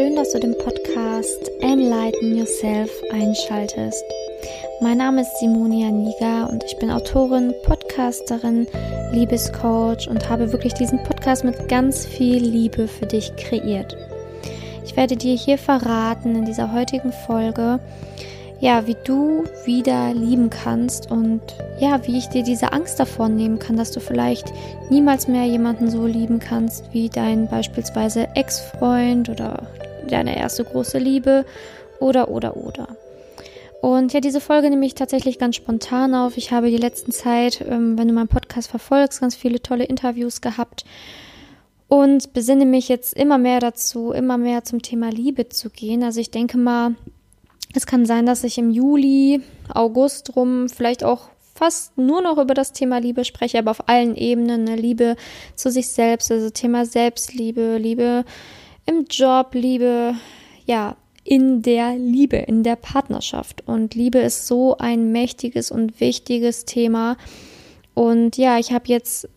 Schön, dass du den Podcast Enlighten Yourself einschaltest. Mein Name ist Simonia Niga und ich bin Autorin, Podcasterin, Liebescoach und habe wirklich diesen Podcast mit ganz viel Liebe für dich kreiert. Ich werde dir hier verraten in dieser heutigen Folge, ja, wie du wieder lieben kannst und ja, wie ich dir diese Angst davon nehmen kann, dass du vielleicht niemals mehr jemanden so lieben kannst wie dein beispielsweise Ex-Freund oder deine erste große Liebe oder oder oder. Und ja, diese Folge nehme ich tatsächlich ganz spontan auf. Ich habe die letzten Zeit, ähm, wenn du meinen Podcast verfolgst, ganz viele tolle Interviews gehabt und besinne mich jetzt immer mehr dazu, immer mehr zum Thema Liebe zu gehen. Also ich denke mal, es kann sein, dass ich im Juli, August rum vielleicht auch fast nur noch über das Thema Liebe spreche, aber auf allen Ebenen. Ne? Liebe zu sich selbst, also Thema Selbstliebe, Liebe im Job, Liebe, ja, in der Liebe, in der Partnerschaft. Und Liebe ist so ein mächtiges und wichtiges Thema. Und ja, ich habe jetzt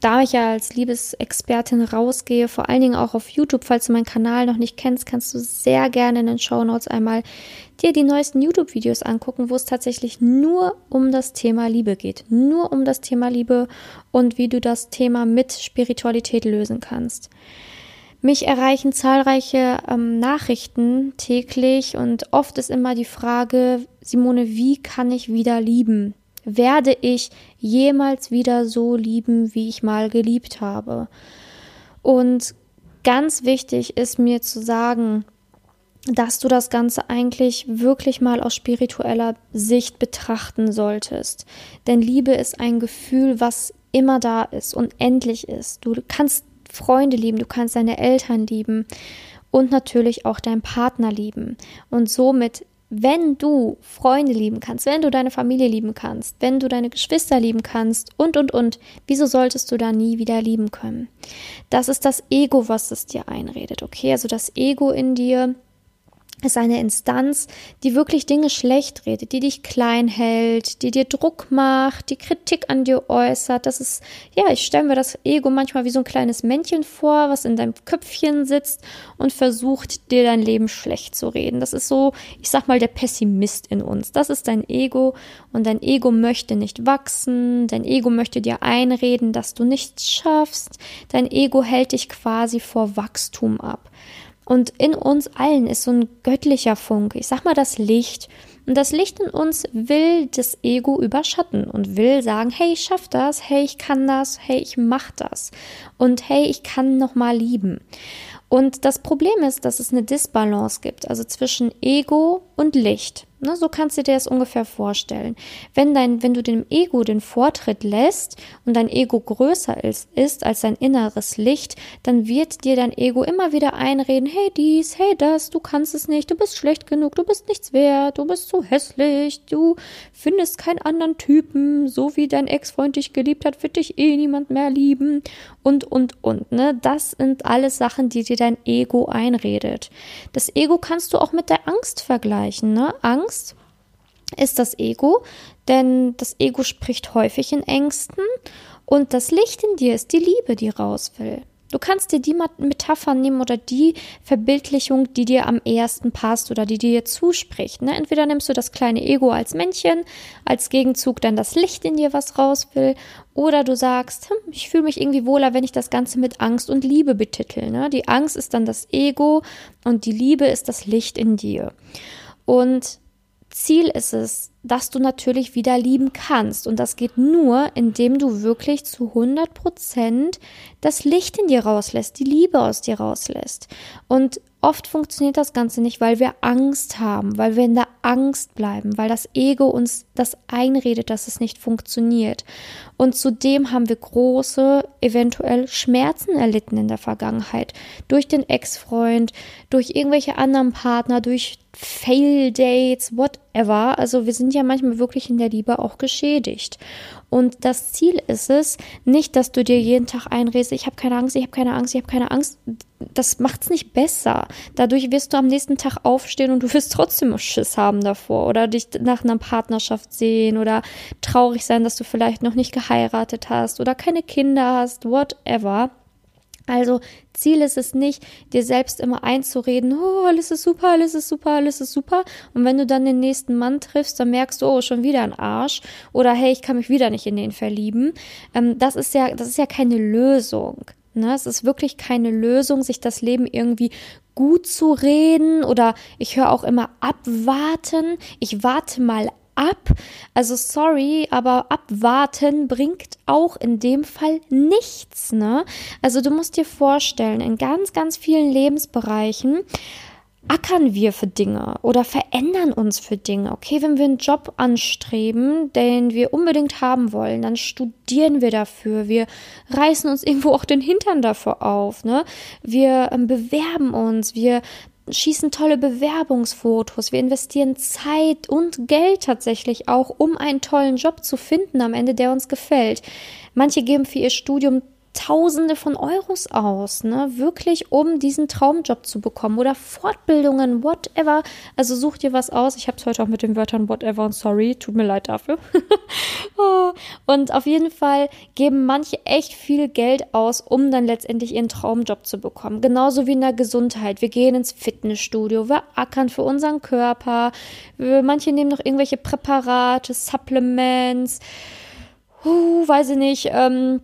da ich ja als Liebesexpertin rausgehe, vor allen Dingen auch auf YouTube, falls du meinen Kanal noch nicht kennst, kannst du sehr gerne in den Show Notes einmal dir die neuesten YouTube-Videos angucken, wo es tatsächlich nur um das Thema Liebe geht. Nur um das Thema Liebe und wie du das Thema mit Spiritualität lösen kannst. Mich erreichen zahlreiche ähm, Nachrichten täglich und oft ist immer die Frage, Simone, wie kann ich wieder lieben? werde ich jemals wieder so lieben, wie ich mal geliebt habe. Und ganz wichtig ist mir zu sagen, dass du das Ganze eigentlich wirklich mal aus spiritueller Sicht betrachten solltest. Denn Liebe ist ein Gefühl, was immer da ist und endlich ist. Du kannst Freunde lieben, du kannst deine Eltern lieben und natürlich auch deinen Partner lieben. Und somit wenn du Freunde lieben kannst, wenn du deine Familie lieben kannst, wenn du deine Geschwister lieben kannst und, und, und, wieso solltest du da nie wieder lieben können? Das ist das Ego, was es dir einredet, okay? Also das Ego in dir ist eine Instanz, die wirklich Dinge schlecht redet, die dich klein hält, die dir Druck macht, die Kritik an dir äußert. Das ist, ja, ich stelle mir das Ego manchmal wie so ein kleines Männchen vor, was in deinem Köpfchen sitzt und versucht, dir dein Leben schlecht zu reden. Das ist so, ich sag mal, der Pessimist in uns. Das ist dein Ego und dein Ego möchte nicht wachsen, dein Ego möchte dir einreden, dass du nichts schaffst. Dein Ego hält dich quasi vor Wachstum ab. Und in uns allen ist so ein göttlicher Funke. Ich sag mal das Licht. Und das Licht in uns will das Ego überschatten und will sagen, hey, ich schaff das, hey, ich kann das, hey, ich mach das. Und hey, ich kann noch mal lieben. Und das Problem ist, dass es eine Disbalance gibt, also zwischen Ego und Licht. Ne, so kannst du dir das ungefähr vorstellen. Wenn dein, wenn du dem Ego den Vortritt lässt und dein Ego größer ist, ist als dein inneres Licht, dann wird dir dein Ego immer wieder einreden, hey dies, hey das, du kannst es nicht, du bist schlecht genug, du bist nichts wert, du bist zu hässlich, du findest keinen anderen Typen, so wie dein Ex-Freund dich geliebt hat, wird dich eh niemand mehr lieben und, und, und, ne? Das sind alles Sachen, die dir dein Ego einredet. Das Ego kannst du auch mit der Angst vergleichen, ne? Angst Angst ist das Ego, denn das Ego spricht häufig in Ängsten und das Licht in dir ist die Liebe, die raus will. Du kannst dir die Metapher nehmen oder die Verbildlichung, die dir am ehesten passt oder die dir zuspricht. Ne? Entweder nimmst du das kleine Ego als Männchen, als Gegenzug dann das Licht in dir, was raus will, oder du sagst, hm, ich fühle mich irgendwie wohler, wenn ich das Ganze mit Angst und Liebe betitel. Ne? Die Angst ist dann das Ego und die Liebe ist das Licht in dir. Und Ziel ist es, dass du natürlich wieder lieben kannst. Und das geht nur, indem du wirklich zu 100 Prozent das Licht in dir rauslässt, die Liebe aus dir rauslässt. Und oft funktioniert das Ganze nicht, weil wir Angst haben, weil wir in der Angst bleiben, weil das Ego uns das einredet, dass es nicht funktioniert. Und zudem haben wir große, eventuell Schmerzen erlitten in der Vergangenheit. Durch den Ex-Freund, durch irgendwelche anderen Partner, durch Fail-Dates, whatever. Also wir sind ja manchmal wirklich in der Liebe auch geschädigt. Und das Ziel ist es, nicht, dass du dir jeden Tag einredest, ich habe keine Angst, ich habe keine Angst, ich habe keine Angst. Das macht es nicht besser. Dadurch wirst du am nächsten Tag aufstehen und du wirst trotzdem Schiss haben davor oder dich nach einer Partnerschaft sehen oder traurig sein, dass du vielleicht noch nicht geheiratet hast oder keine Kinder hast, whatever. Also Ziel ist es nicht, dir selbst immer einzureden, oh, alles ist super, alles ist super, alles ist super. Und wenn du dann den nächsten Mann triffst, dann merkst du, oh, schon wieder ein Arsch. Oder hey, ich kann mich wieder nicht in den verlieben. Ähm, das ist ja, das ist ja keine Lösung. Ne? Es ist wirklich keine Lösung, sich das Leben irgendwie gut zu reden oder ich höre auch immer abwarten. Ich warte mal ab. Also sorry, aber abwarten bringt auch in dem Fall nichts, ne? Also du musst dir vorstellen, in ganz, ganz vielen Lebensbereichen ackern wir für Dinge oder verändern uns für Dinge. Okay, wenn wir einen Job anstreben, den wir unbedingt haben wollen, dann studieren wir dafür. Wir reißen uns irgendwo auch den Hintern dafür auf. Ne? Wir ähm, bewerben uns, wir schießen tolle Bewerbungsfotos, wir investieren Zeit und Geld tatsächlich auch, um einen tollen Job zu finden am Ende, der uns gefällt. Manche geben für ihr Studium Tausende von Euros aus, ne? Wirklich, um diesen Traumjob zu bekommen oder Fortbildungen, whatever. Also such dir was aus. Ich habe es heute auch mit den Wörtern whatever und sorry, tut mir leid dafür. Oh. und auf jeden Fall geben manche echt viel Geld aus, um dann letztendlich ihren Traumjob zu bekommen. Genauso wie in der Gesundheit. Wir gehen ins Fitnessstudio, wir ackern für unseren Körper. Manche nehmen noch irgendwelche Präparate, Supplements. Uh, weiß ich nicht. Ähm,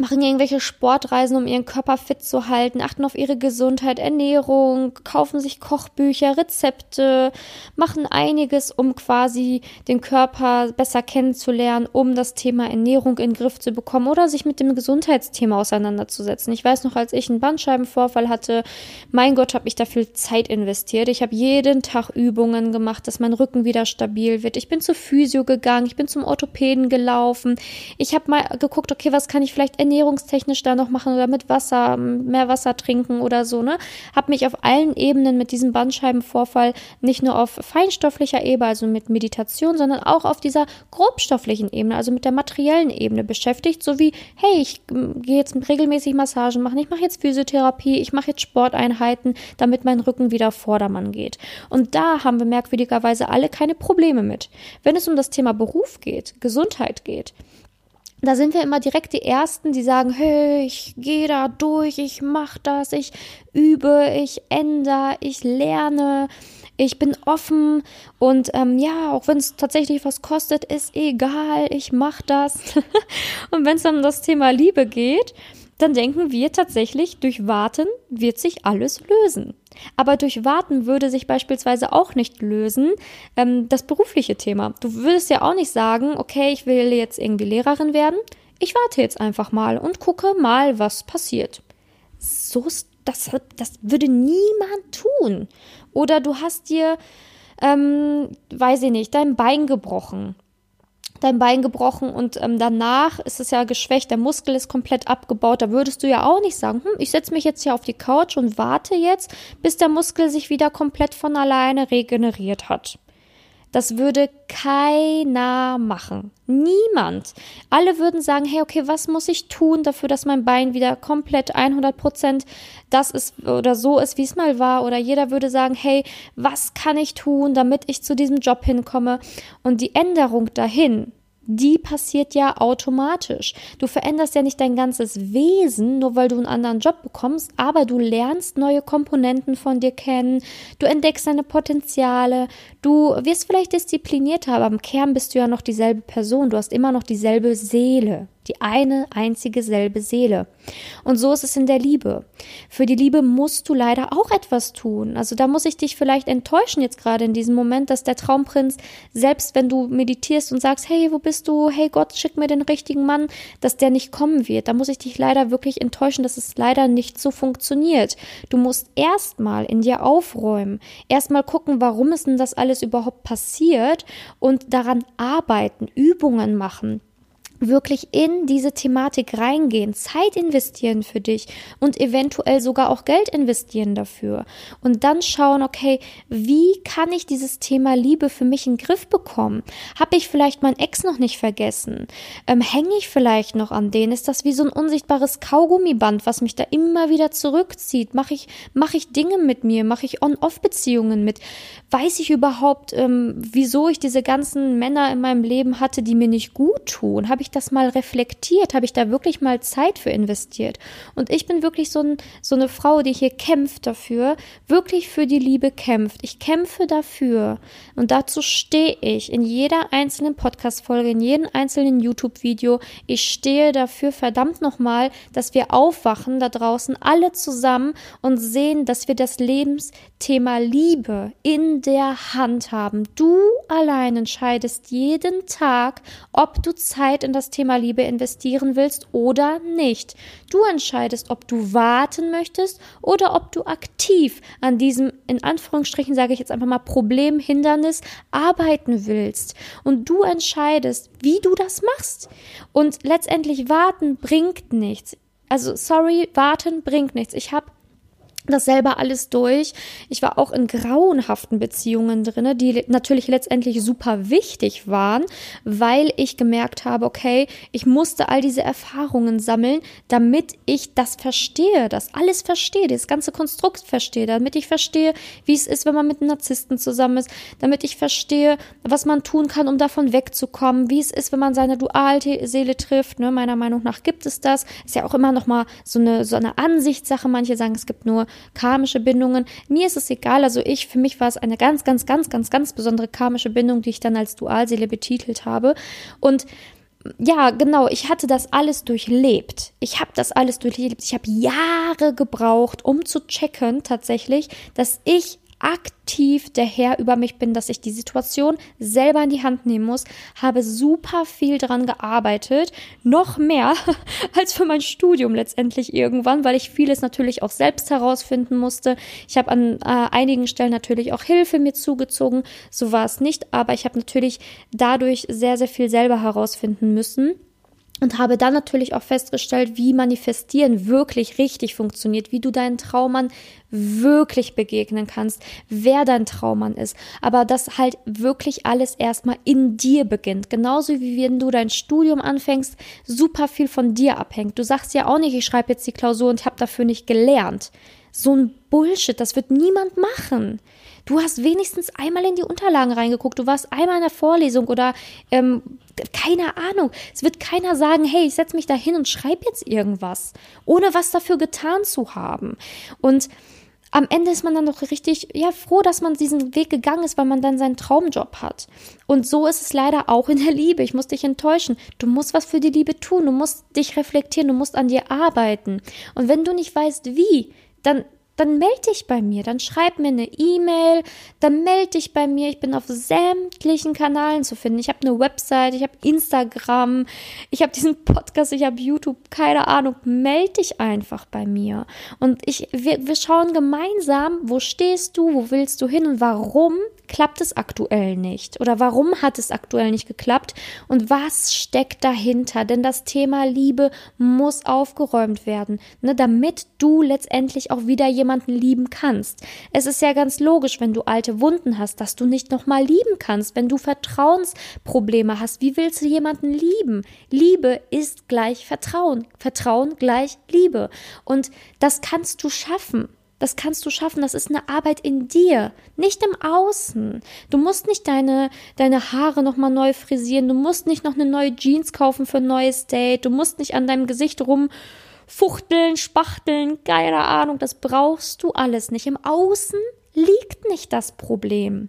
machen irgendwelche Sportreisen, um ihren Körper fit zu halten, achten auf ihre Gesundheit, Ernährung, kaufen sich Kochbücher, Rezepte, machen einiges, um quasi den Körper besser kennenzulernen, um das Thema Ernährung in den Griff zu bekommen oder sich mit dem Gesundheitsthema auseinanderzusetzen. Ich weiß noch, als ich einen Bandscheibenvorfall hatte, mein Gott, habe ich da viel Zeit investiert. Ich habe jeden Tag Übungen gemacht, dass mein Rücken wieder stabil wird. Ich bin zur Physio gegangen, ich bin zum Orthopäden gelaufen. Ich habe mal geguckt, okay, was kann ich vielleicht ernährungstechnisch da noch machen oder mit Wasser, mehr Wasser trinken oder so, ne? Hab mich auf allen Ebenen mit diesem Bandscheibenvorfall nicht nur auf feinstofflicher Ebene, also mit Meditation, sondern auch auf dieser grobstofflichen Ebene, also mit der materiellen Ebene beschäftigt, sowie, hey, ich gehe jetzt regelmäßig Massagen machen, ich mache jetzt Physiotherapie, ich mache jetzt Sporteinheiten, damit mein Rücken wieder Vordermann geht. Und da haben wir merkwürdigerweise alle keine Probleme mit. Wenn es um das Thema Beruf geht, Gesundheit geht, da sind wir immer direkt die Ersten, die sagen, hey, ich gehe da durch, ich mach das, ich übe, ich ändere, ich lerne, ich bin offen und ähm, ja, auch wenn es tatsächlich was kostet, ist egal, ich mach das. und wenn es um das Thema Liebe geht, dann denken wir tatsächlich, durch Warten wird sich alles lösen. Aber durch Warten würde sich beispielsweise auch nicht lösen ähm, das berufliche Thema. Du würdest ja auch nicht sagen, okay, ich will jetzt irgendwie Lehrerin werden. Ich warte jetzt einfach mal und gucke mal, was passiert. So das, das würde niemand tun. Oder du hast dir, ähm, weiß ich nicht, dein Bein gebrochen dein Bein gebrochen und ähm, danach ist es ja geschwächt, der Muskel ist komplett abgebaut. Da würdest du ja auch nicht sagen, hm, ich setze mich jetzt hier auf die Couch und warte jetzt, bis der Muskel sich wieder komplett von alleine regeneriert hat. Das würde keiner machen. Niemand. Alle würden sagen, hey, okay, was muss ich tun dafür, dass mein Bein wieder komplett 100 Prozent das ist oder so ist, wie es mal war. Oder jeder würde sagen, hey, was kann ich tun, damit ich zu diesem Job hinkomme? Und die Änderung dahin, die passiert ja automatisch. Du veränderst ja nicht dein ganzes Wesen, nur weil du einen anderen Job bekommst, aber du lernst neue Komponenten von dir kennen, du entdeckst deine Potenziale, du wirst vielleicht disziplinierter, aber im Kern bist du ja noch dieselbe Person, du hast immer noch dieselbe Seele die eine einzige selbe Seele. Und so ist es in der Liebe. Für die Liebe musst du leider auch etwas tun. Also da muss ich dich vielleicht enttäuschen jetzt gerade in diesem Moment, dass der Traumprinz, selbst wenn du meditierst und sagst, hey, wo bist du? Hey Gott, schick mir den richtigen Mann, dass der nicht kommen wird. Da muss ich dich leider wirklich enttäuschen, dass es leider nicht so funktioniert. Du musst erstmal in dir aufräumen, erstmal gucken, warum ist denn das alles überhaupt passiert und daran arbeiten, Übungen machen wirklich in diese Thematik reingehen, Zeit investieren für dich und eventuell sogar auch Geld investieren dafür und dann schauen, okay, wie kann ich dieses Thema Liebe für mich in den Griff bekommen? Habe ich vielleicht mein Ex noch nicht vergessen? Ähm, Hänge ich vielleicht noch an denen? Ist das wie so ein unsichtbares Kaugummiband, was mich da immer wieder zurückzieht? Mache ich, mache ich Dinge mit mir? Mache ich On-Off-Beziehungen mit? Weiß ich überhaupt, ähm, wieso ich diese ganzen Männer in meinem Leben hatte, die mir nicht gut tun? Habe ich ich das mal reflektiert? Habe ich da wirklich mal Zeit für investiert? Und ich bin wirklich so, ein, so eine Frau, die hier kämpft dafür, wirklich für die Liebe kämpft. Ich kämpfe dafür. Und dazu stehe ich in jeder einzelnen Podcast-Folge, in jedem einzelnen YouTube-Video. Ich stehe dafür verdammt nochmal, dass wir aufwachen da draußen alle zusammen und sehen, dass wir das Lebensthema Liebe in der Hand haben. Du allein entscheidest jeden Tag, ob du Zeit in das Thema Liebe investieren willst oder nicht. Du entscheidest, ob du warten möchtest oder ob du aktiv an diesem, in Anführungsstrichen sage ich jetzt einfach mal, Problem, Hindernis arbeiten willst. Und du entscheidest, wie du das machst. Und letztendlich warten bringt nichts. Also sorry, warten bringt nichts. Ich habe das selber alles durch. Ich war auch in grauenhaften Beziehungen drinne, die natürlich letztendlich super wichtig waren, weil ich gemerkt habe, okay, ich musste all diese Erfahrungen sammeln, damit ich das verstehe, das alles verstehe, das ganze Konstrukt verstehe, damit ich verstehe, wie es ist, wenn man mit einem Narzissten zusammen ist, damit ich verstehe, was man tun kann, um davon wegzukommen, wie es ist, wenn man seine Dualseele trifft. Ne? Meiner Meinung nach gibt es das. Ist ja auch immer noch mal so eine so eine Ansichtssache. Manche sagen, es gibt nur karmische Bindungen. Mir ist es egal. Also ich, für mich war es eine ganz, ganz, ganz, ganz, ganz besondere karmische Bindung, die ich dann als Dualseele betitelt habe. Und ja, genau, ich hatte das alles durchlebt. Ich habe das alles durchlebt. Ich habe Jahre gebraucht, um zu checken tatsächlich, dass ich aktiv der Herr über mich bin, dass ich die Situation selber in die Hand nehmen muss, habe super viel dran gearbeitet, noch mehr als für mein Studium letztendlich irgendwann, weil ich vieles natürlich auch selbst herausfinden musste. Ich habe an äh, einigen Stellen natürlich auch Hilfe mir zugezogen, so war es nicht, aber ich habe natürlich dadurch sehr, sehr viel selber herausfinden müssen und habe dann natürlich auch festgestellt, wie Manifestieren wirklich richtig funktioniert, wie du deinen Traummann wirklich begegnen kannst, wer dein Traummann ist. Aber das halt wirklich alles erstmal in dir beginnt. Genauso wie wenn du dein Studium anfängst, super viel von dir abhängt. Du sagst ja auch nicht, ich schreibe jetzt die Klausur und habe dafür nicht gelernt. So ein Bullshit, das wird niemand machen. Du hast wenigstens einmal in die Unterlagen reingeguckt, du warst einmal in der Vorlesung oder ähm, keine Ahnung. Es wird keiner sagen, hey, ich setze mich da hin und schreibe jetzt irgendwas, ohne was dafür getan zu haben. Und am Ende ist man dann doch richtig, ja, froh, dass man diesen Weg gegangen ist, weil man dann seinen Traumjob hat. Und so ist es leider auch in der Liebe. Ich muss dich enttäuschen. Du musst was für die Liebe tun. Du musst dich reflektieren. Du musst an dir arbeiten. Und wenn du nicht weißt, wie, dann dann melde dich bei mir, dann schreib mir eine E-Mail, dann melde dich bei mir. Ich bin auf sämtlichen Kanälen zu finden. Ich habe eine Website, ich habe Instagram, ich habe diesen Podcast, ich habe YouTube, keine Ahnung. Melde dich einfach bei mir. Und ich, wir, wir schauen gemeinsam, wo stehst du, wo willst du hin und warum klappt es aktuell nicht? Oder warum hat es aktuell nicht geklappt? Und was steckt dahinter? Denn das Thema Liebe muss aufgeräumt werden, ne, damit du letztendlich auch wieder jemanden lieben kannst. Es ist ja ganz logisch, wenn du alte Wunden hast, dass du nicht nochmal lieben kannst, wenn du Vertrauensprobleme hast. Wie willst du jemanden lieben? Liebe ist gleich Vertrauen. Vertrauen gleich Liebe. Und das kannst du schaffen. Das kannst du schaffen. Das ist eine Arbeit in dir, nicht im Außen. Du musst nicht deine, deine Haare nochmal neu frisieren. Du musst nicht noch eine neue Jeans kaufen für ein neues Date. Du musst nicht an deinem Gesicht rumfuchteln, spachteln. Keine Ahnung. Das brauchst du alles nicht. Im Außen liegt nicht das Problem.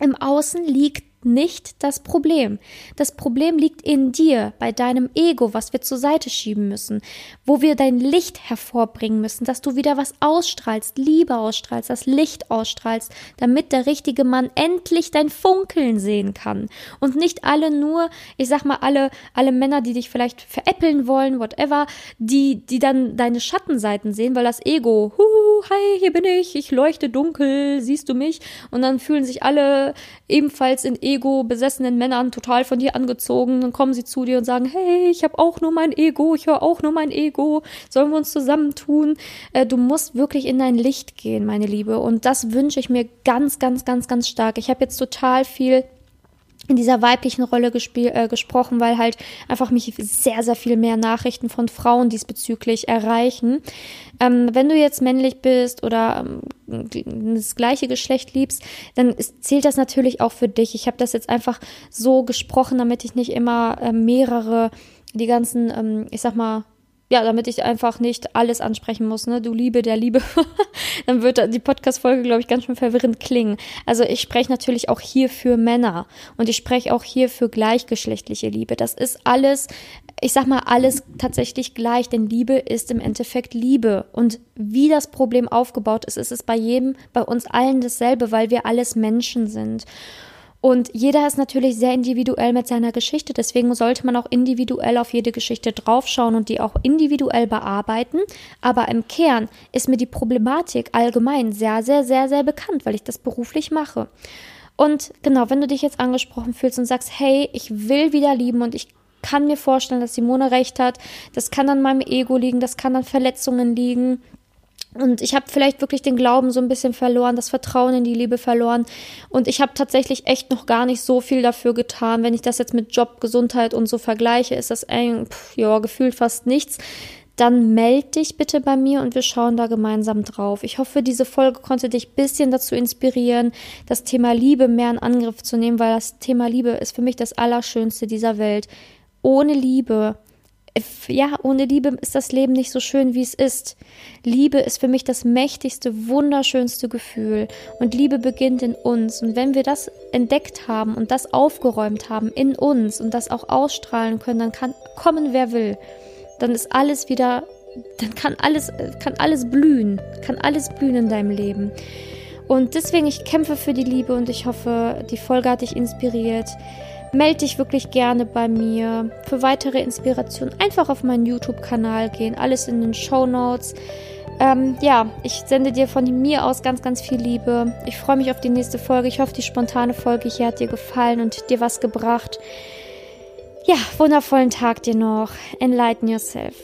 Im Außen liegt nicht das Problem. Das Problem liegt in dir, bei deinem Ego, was wir zur Seite schieben müssen, wo wir dein Licht hervorbringen müssen, dass du wieder was ausstrahlst, Liebe ausstrahlst, das Licht ausstrahlst, damit der richtige Mann endlich dein Funkeln sehen kann und nicht alle nur, ich sag mal alle alle Männer, die dich vielleicht veräppeln wollen, whatever, die die dann deine Schattenseiten sehen, weil das Ego, huhu, hi, hier bin ich, ich leuchte dunkel, siehst du mich und dann fühlen sich alle ebenfalls in Ego ego-besessenen Männern total von dir angezogen. Dann kommen sie zu dir und sagen, hey, ich habe auch nur mein Ego, ich höre auch nur mein Ego, sollen wir uns zusammentun? Äh, du musst wirklich in dein Licht gehen, meine Liebe. Und das wünsche ich mir ganz, ganz, ganz, ganz stark. Ich habe jetzt total viel in dieser weiblichen Rolle äh, gesprochen, weil halt einfach mich sehr, sehr viel mehr Nachrichten von Frauen diesbezüglich erreichen. Ähm, wenn du jetzt männlich bist oder ähm, das gleiche Geschlecht liebst, dann ist, zählt das natürlich auch für dich. Ich habe das jetzt einfach so gesprochen, damit ich nicht immer äh, mehrere, die ganzen, ähm, ich sag mal, ja, damit ich einfach nicht alles ansprechen muss, ne? Du Liebe der Liebe. dann wird die Podcast-Folge, glaube ich, ganz schön verwirrend klingen. Also ich spreche natürlich auch hier für Männer und ich spreche auch hier für gleichgeschlechtliche Liebe. Das ist alles, ich sag mal, alles tatsächlich gleich, denn Liebe ist im Endeffekt Liebe. Und wie das Problem aufgebaut ist, ist es bei jedem, bei uns allen dasselbe, weil wir alles Menschen sind. Und jeder ist natürlich sehr individuell mit seiner Geschichte. Deswegen sollte man auch individuell auf jede Geschichte draufschauen und die auch individuell bearbeiten. Aber im Kern ist mir die Problematik allgemein sehr, sehr, sehr, sehr bekannt, weil ich das beruflich mache. Und genau, wenn du dich jetzt angesprochen fühlst und sagst, hey, ich will wieder lieben und ich kann mir vorstellen, dass Simone recht hat, das kann an meinem Ego liegen, das kann an Verletzungen liegen, und ich habe vielleicht wirklich den Glauben so ein bisschen verloren, das Vertrauen in die Liebe verloren. Und ich habe tatsächlich echt noch gar nicht so viel dafür getan. Wenn ich das jetzt mit Job, Gesundheit und so vergleiche, ist das eng, ja, gefühlt fast nichts. Dann meld dich bitte bei mir und wir schauen da gemeinsam drauf. Ich hoffe, diese Folge konnte dich ein bisschen dazu inspirieren, das Thema Liebe mehr in Angriff zu nehmen, weil das Thema Liebe ist für mich das Allerschönste dieser Welt. Ohne Liebe ja, ohne Liebe ist das Leben nicht so schön, wie es ist. Liebe ist für mich das mächtigste, wunderschönste Gefühl. Und Liebe beginnt in uns. Und wenn wir das entdeckt haben und das aufgeräumt haben in uns und das auch ausstrahlen können, dann kann kommen, wer will. Dann ist alles wieder, dann kann alles, kann alles blühen, kann alles blühen in deinem Leben. Und deswegen, ich kämpfe für die Liebe und ich hoffe, die Folge hat dich inspiriert melde dich wirklich gerne bei mir. Für weitere Inspirationen einfach auf meinen YouTube-Kanal gehen. Alles in den Show Notes. Ähm, ja, ich sende dir von mir aus ganz, ganz viel Liebe. Ich freue mich auf die nächste Folge. Ich hoffe, die spontane Folge hier hat dir gefallen und dir was gebracht. Ja, wundervollen Tag dir noch. Enlighten yourself.